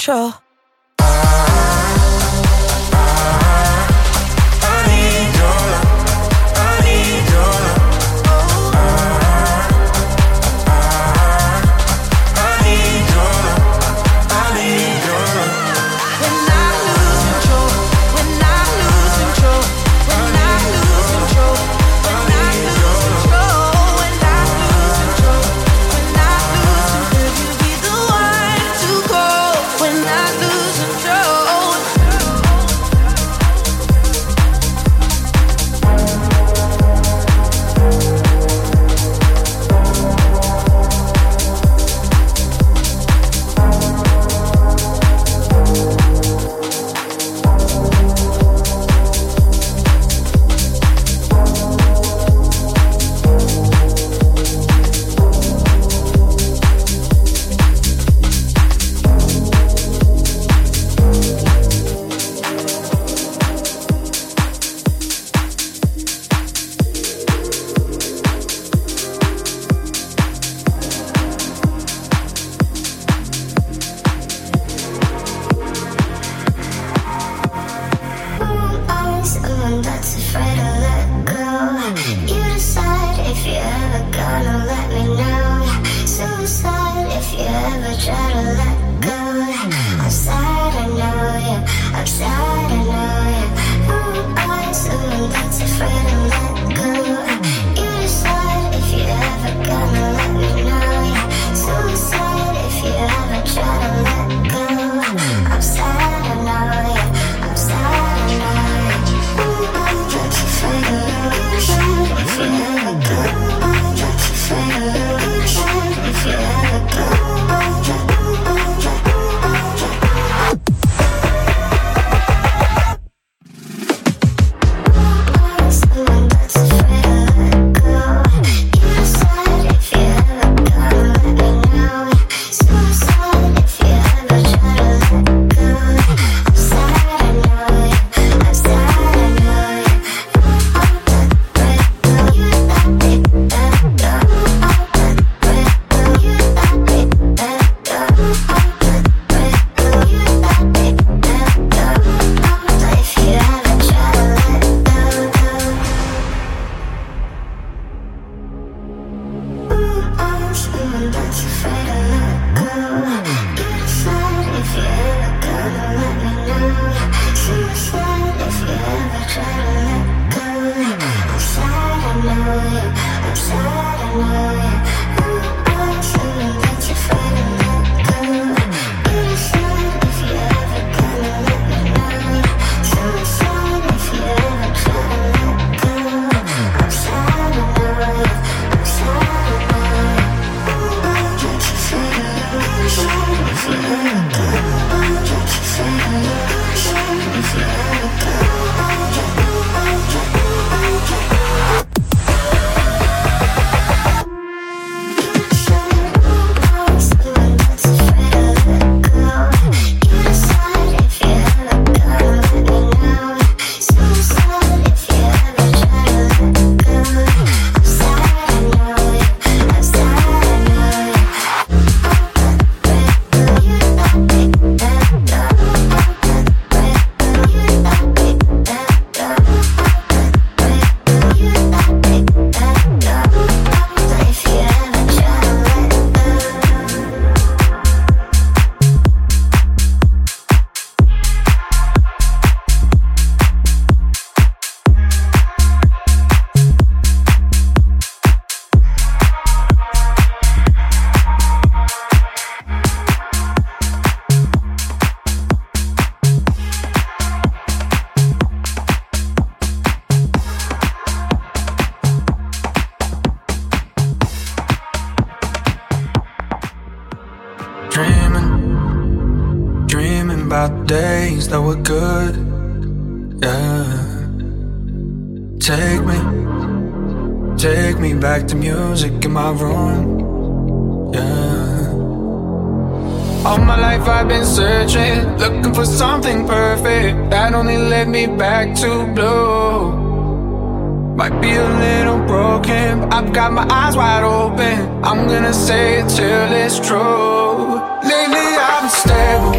control? searching, looking for something perfect that only led me back to blue. Might be a little broken, but I've got my eyes wide open. I'm gonna say it till it's true. Lately I've been stable,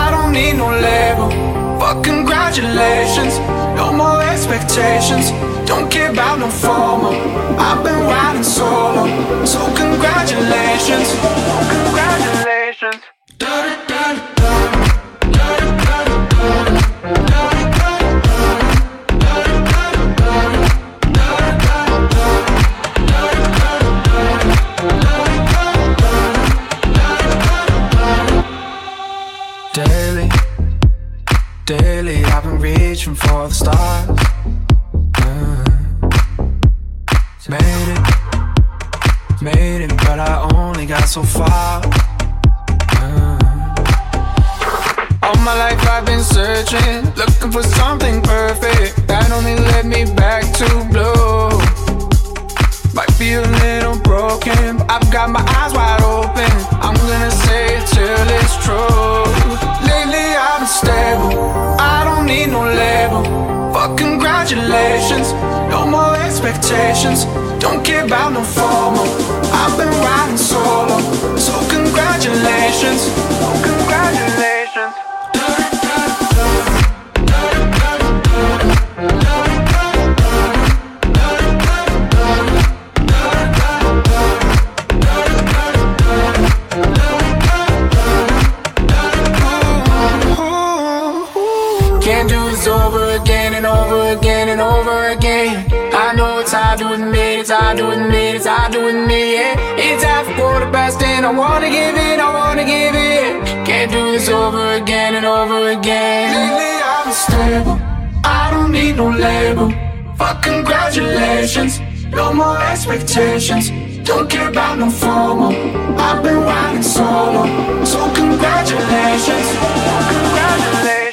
I don't need no label. But congratulations, no more expectations. Don't care about no formal. I've been riding solo, so congratulations, congratulations. stars. Yeah. Made it, made it, but I only got so far. Yeah. All my life I've been searching, looking for something perfect that only led me back to blue. Might feel a little broken, but I've got my eyes wide open. I'm gonna say it till it's true. Lately I've been stable, I don't need no label. Fuck congratulations, no more expectations. Don't care about no formal. I've been riding solo, so congratulations, oh congratulations. I do with me, it's I do with me, it's I do with me, yeah. It's half for quarter past and I wanna give it, I wanna give it. Can't do this over again and over again. Lately I'm stable, I don't need no label. Fuck congratulations, no more expectations. Don't care about no formal. I've been riding solo, so congratulations, congratulations.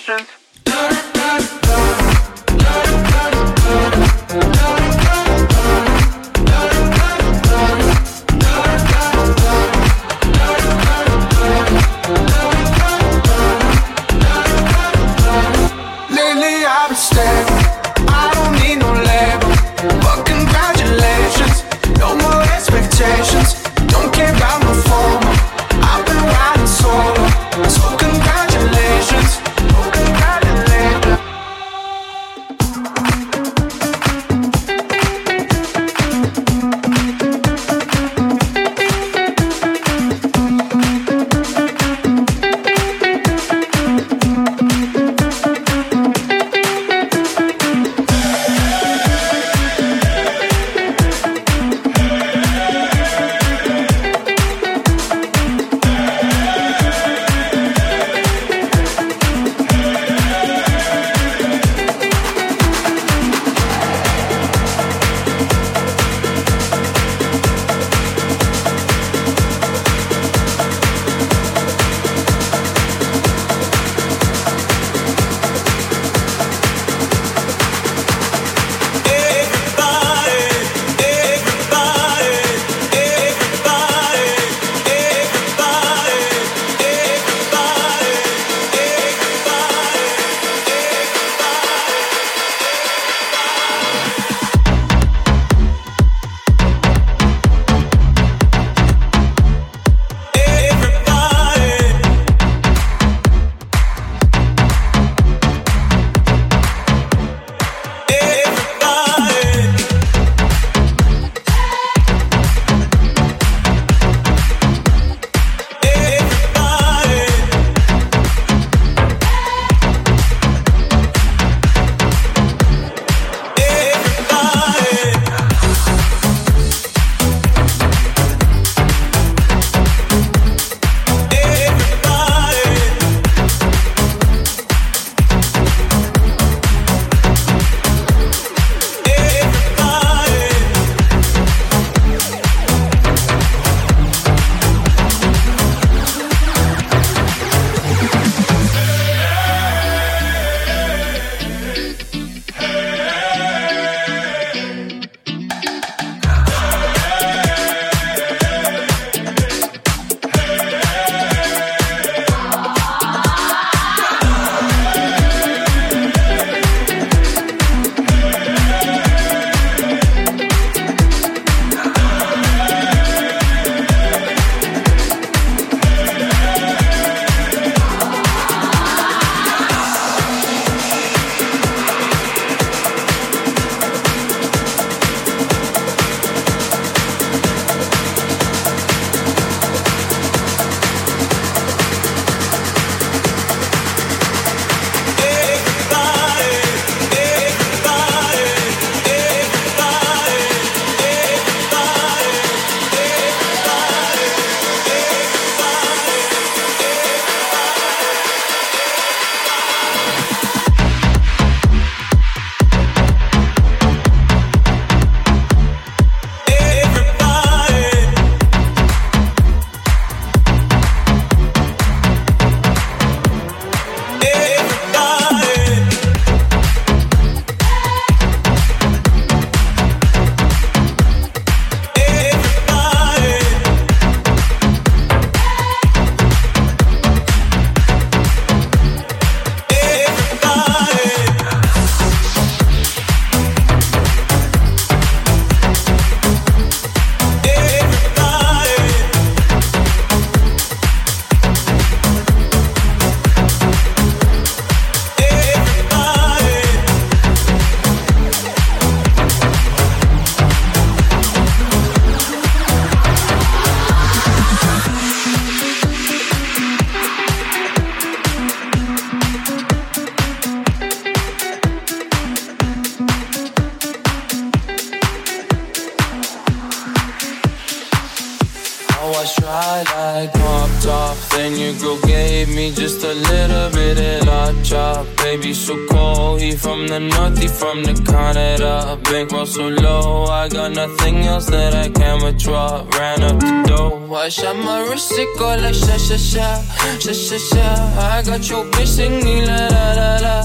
Chop. So cold. He from the north, he from the Canada. Bankroll so low, I got nothing else that I can withdraw. Ran up the dough. I shot my wrist, it go like sha sha sha, sha sha sha. I got your bitch singing la la la la,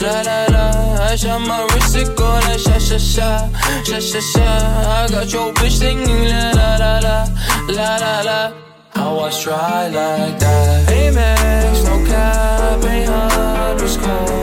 la la la. I shot my wrist, it go like sha sha sha, sha sha sha. I got your bitch singing la la la la, la la la. I was dry like that. Amex, no cap, ain't underscore.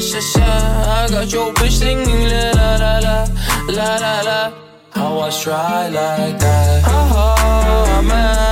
Sha sha. I got your bitch singing la la la la, la la la. I was dry like that. Oh, I'm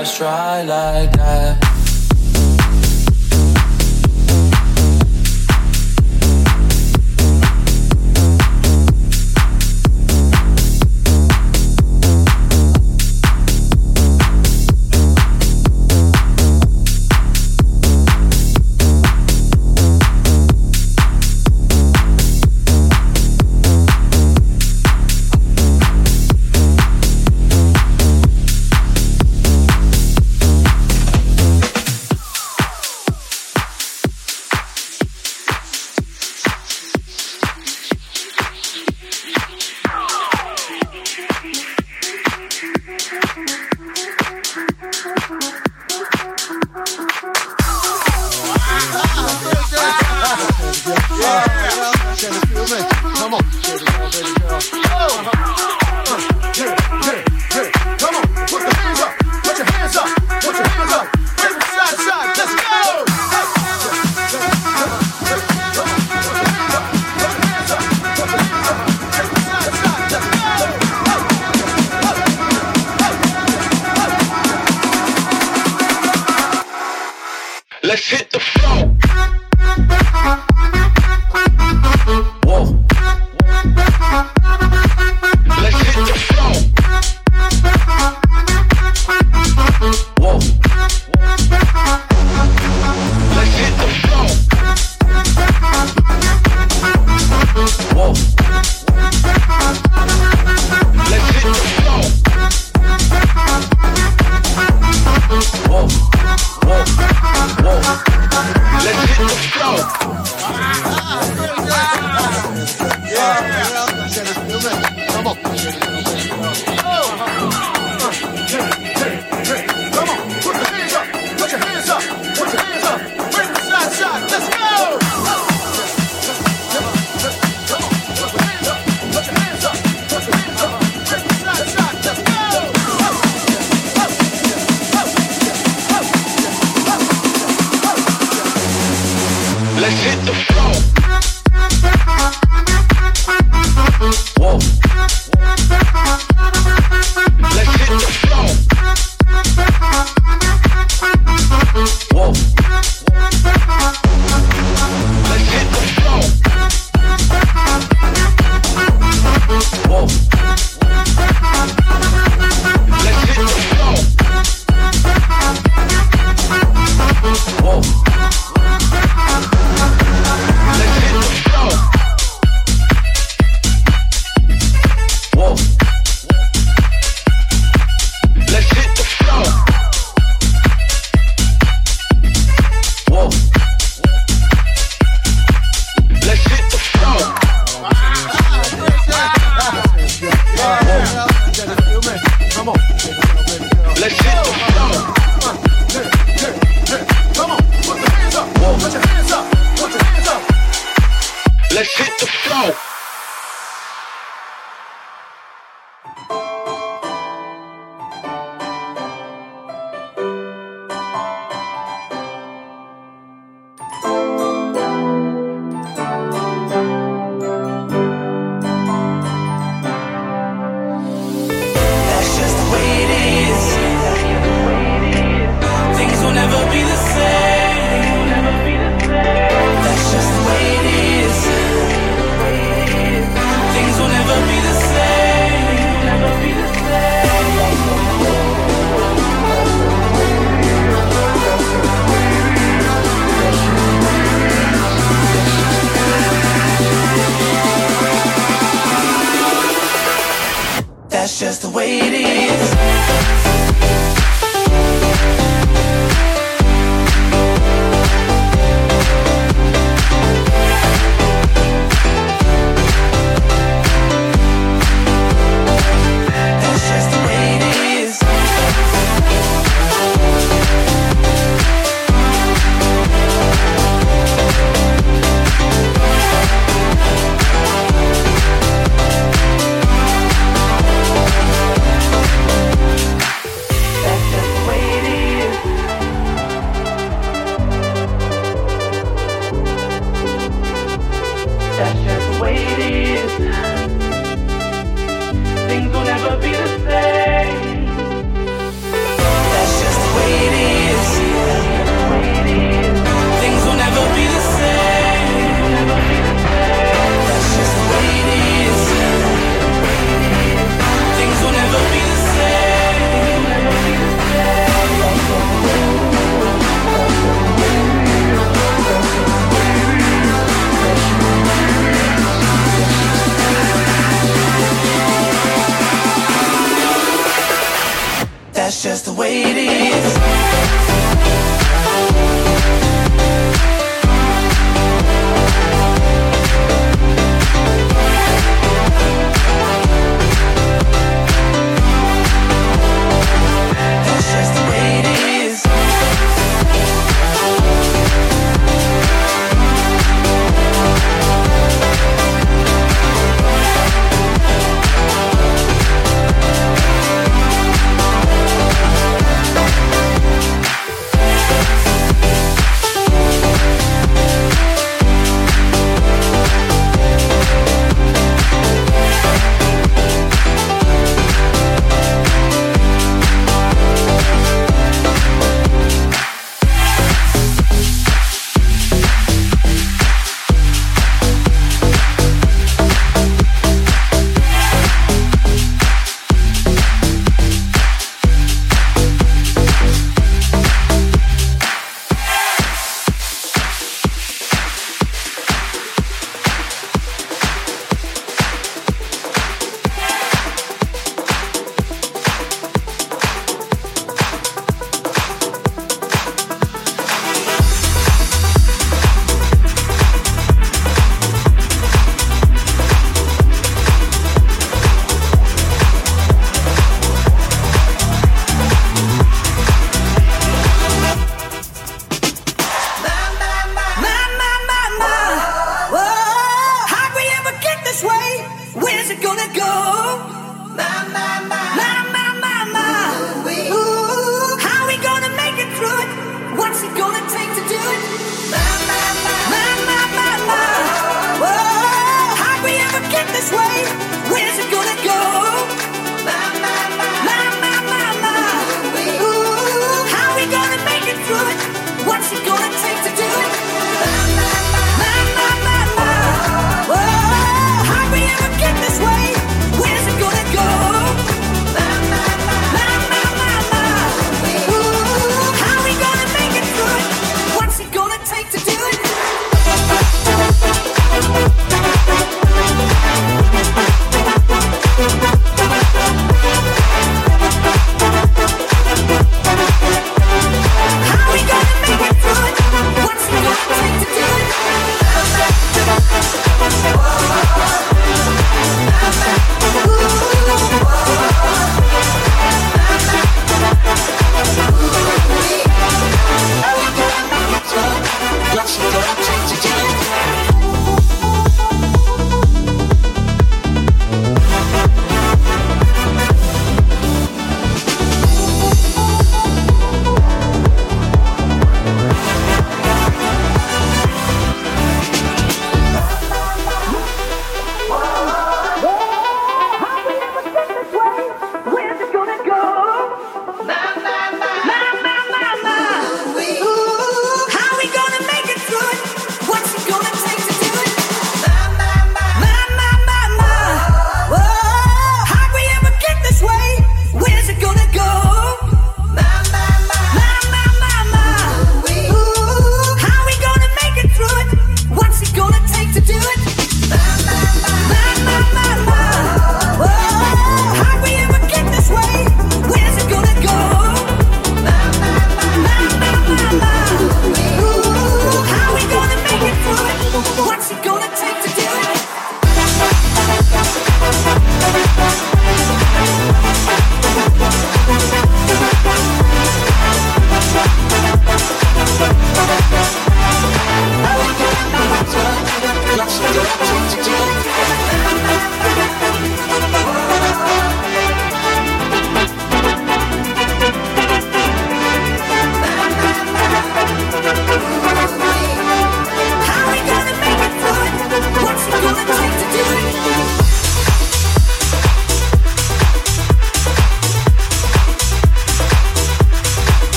always try like that.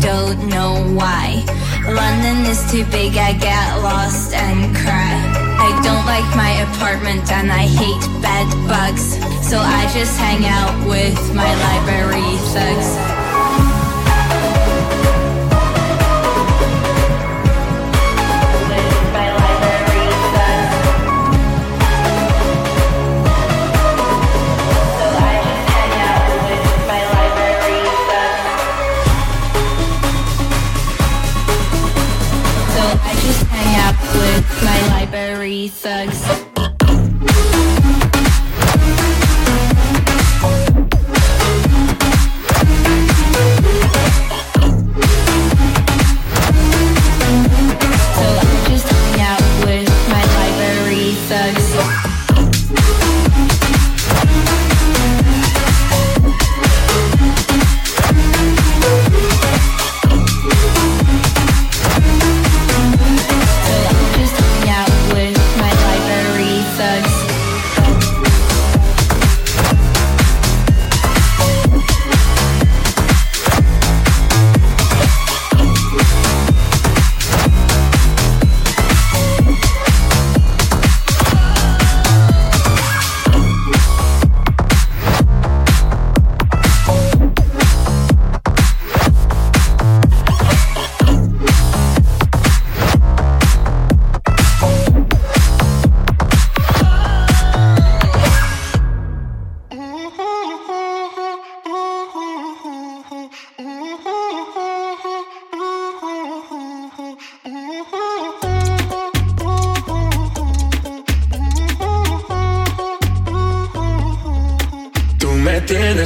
don't know why. London is too big, I get lost and cry. I don't like my apartment and I hate bed bugs, so I just hang out with my library thugs. Thugs.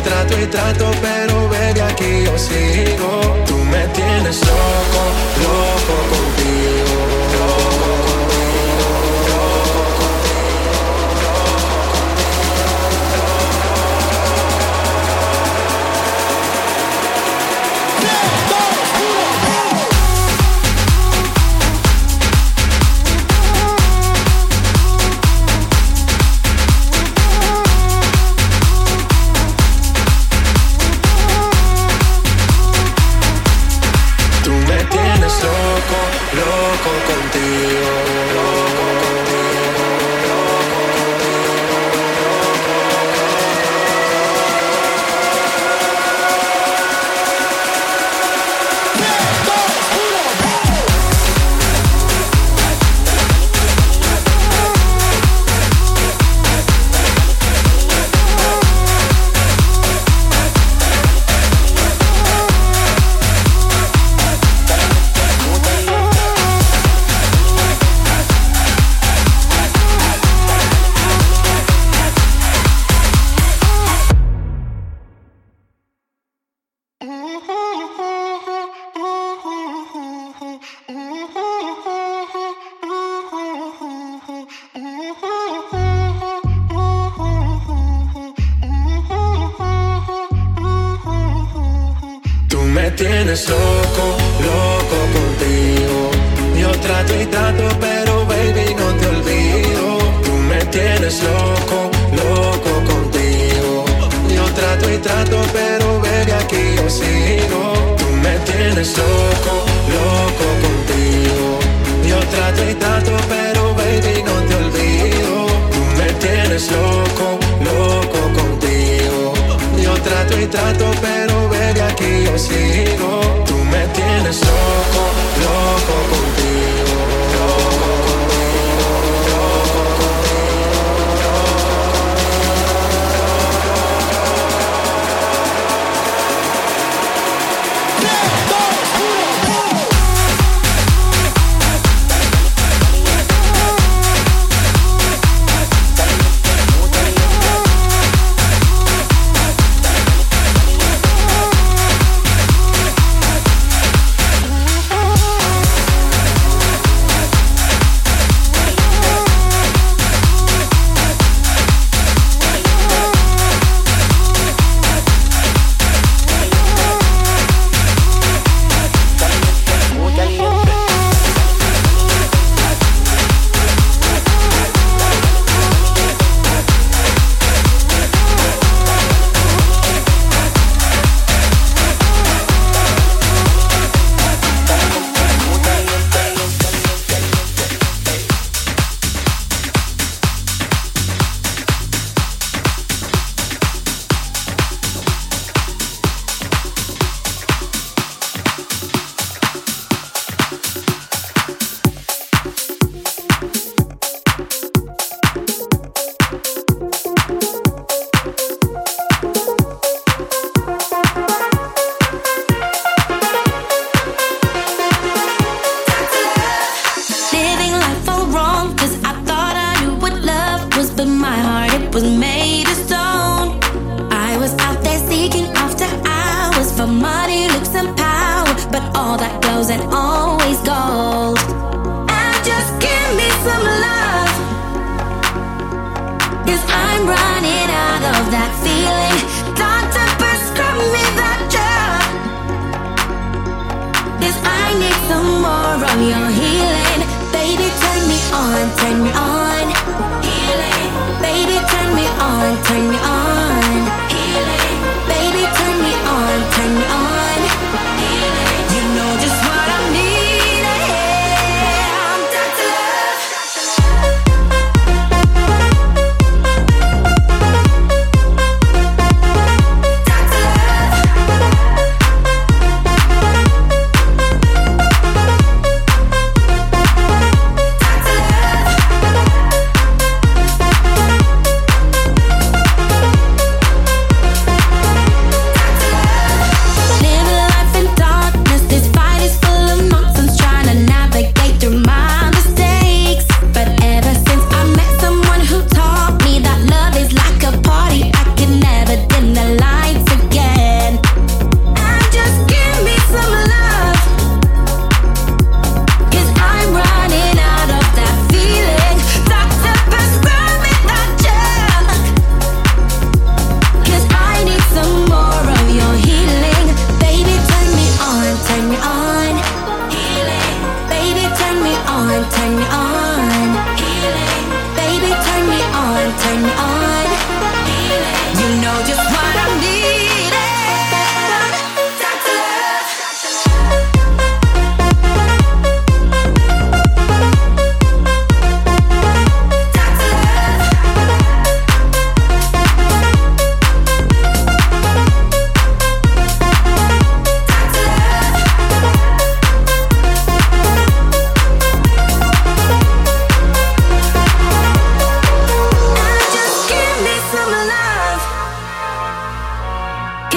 trato y trato, pero baby aquí yo sigo. Tú me tienes loco, loco contigo.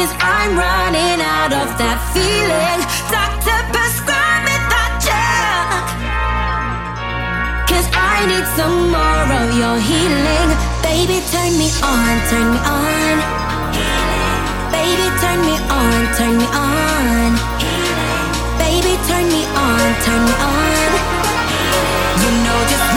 Cause I'm running out of that feeling. Doctor, prescribe me that gel. Cause I need some more of your healing. Baby, turn me on, turn me on. Baby, turn me on, turn me on. Baby, turn me on, turn me on. You know just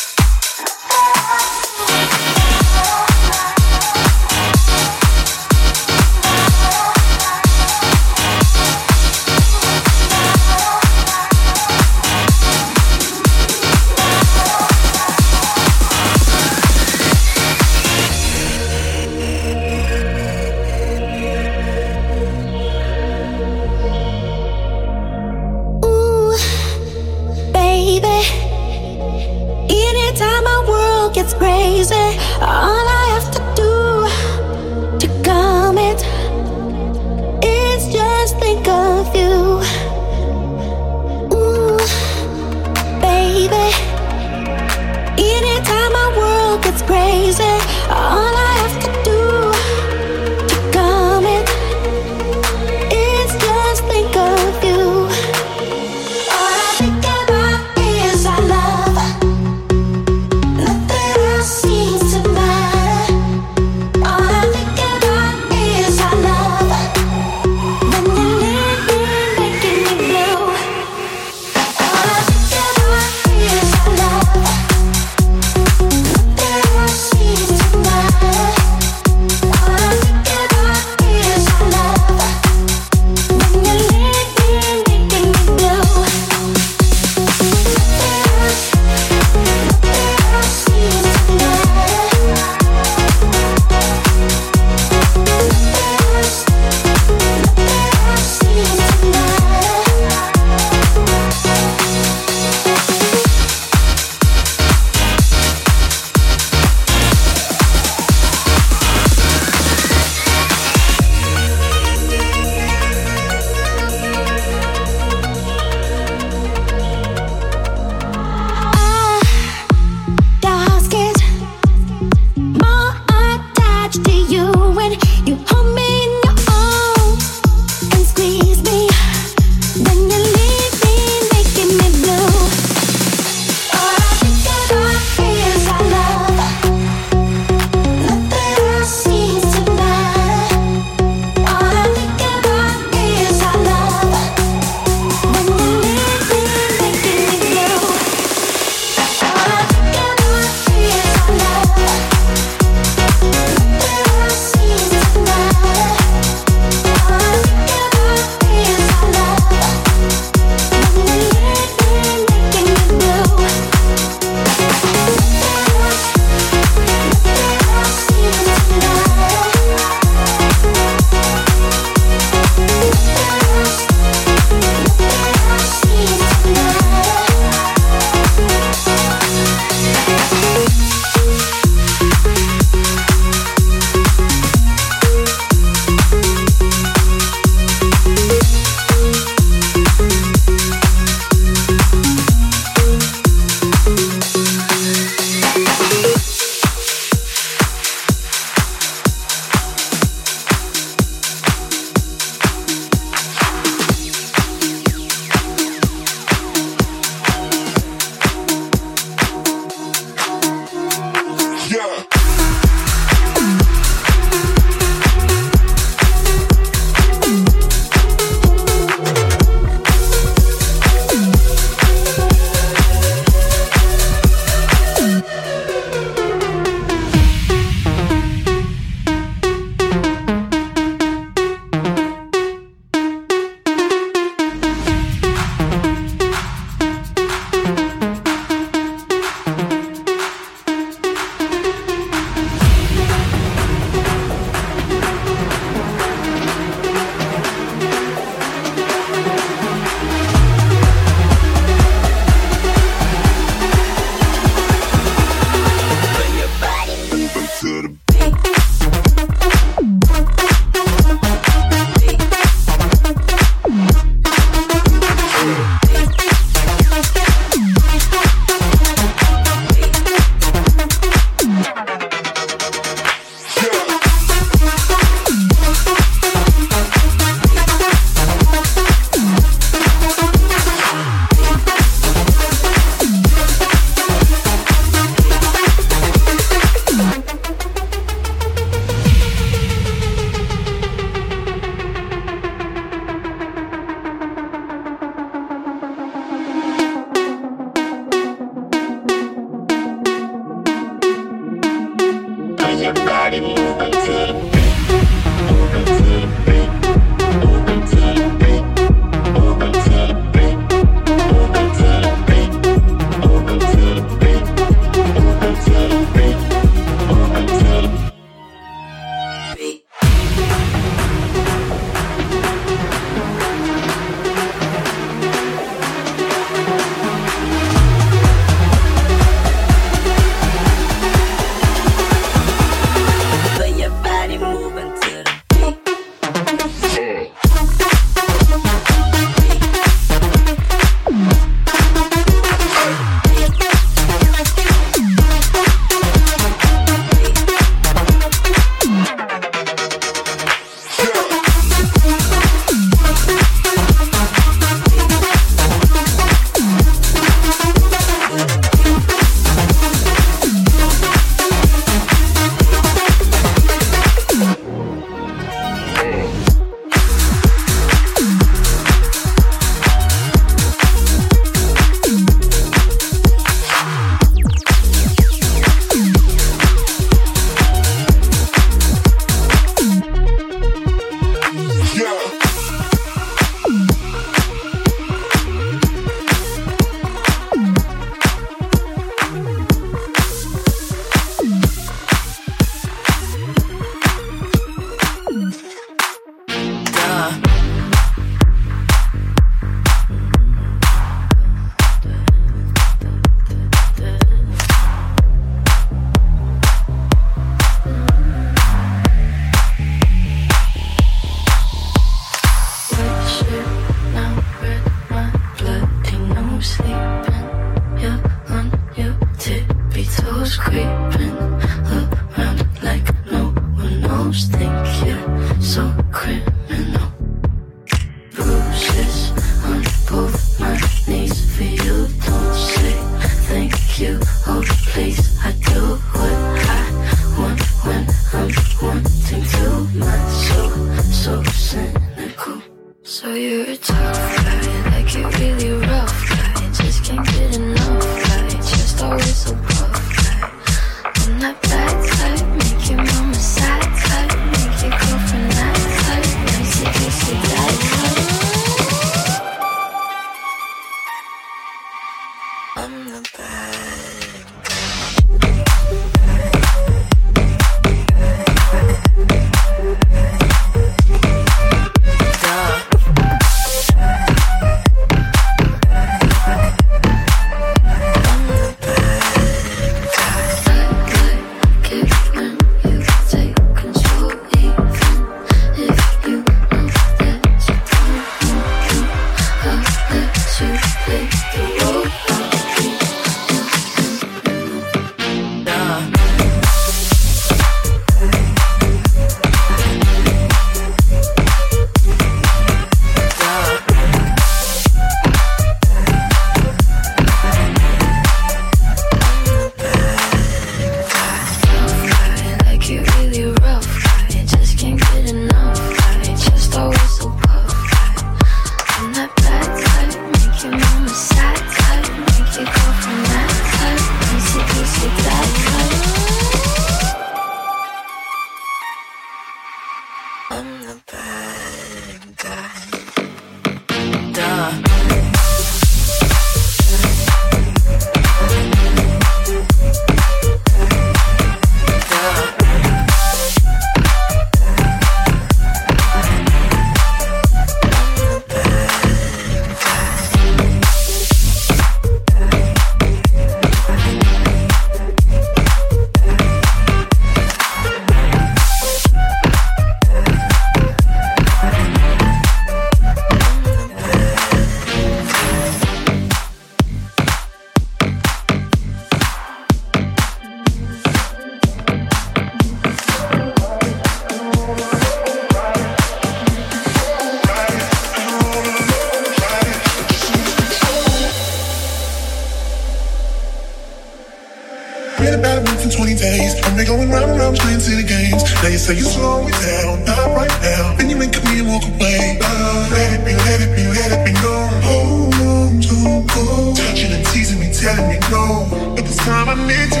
It,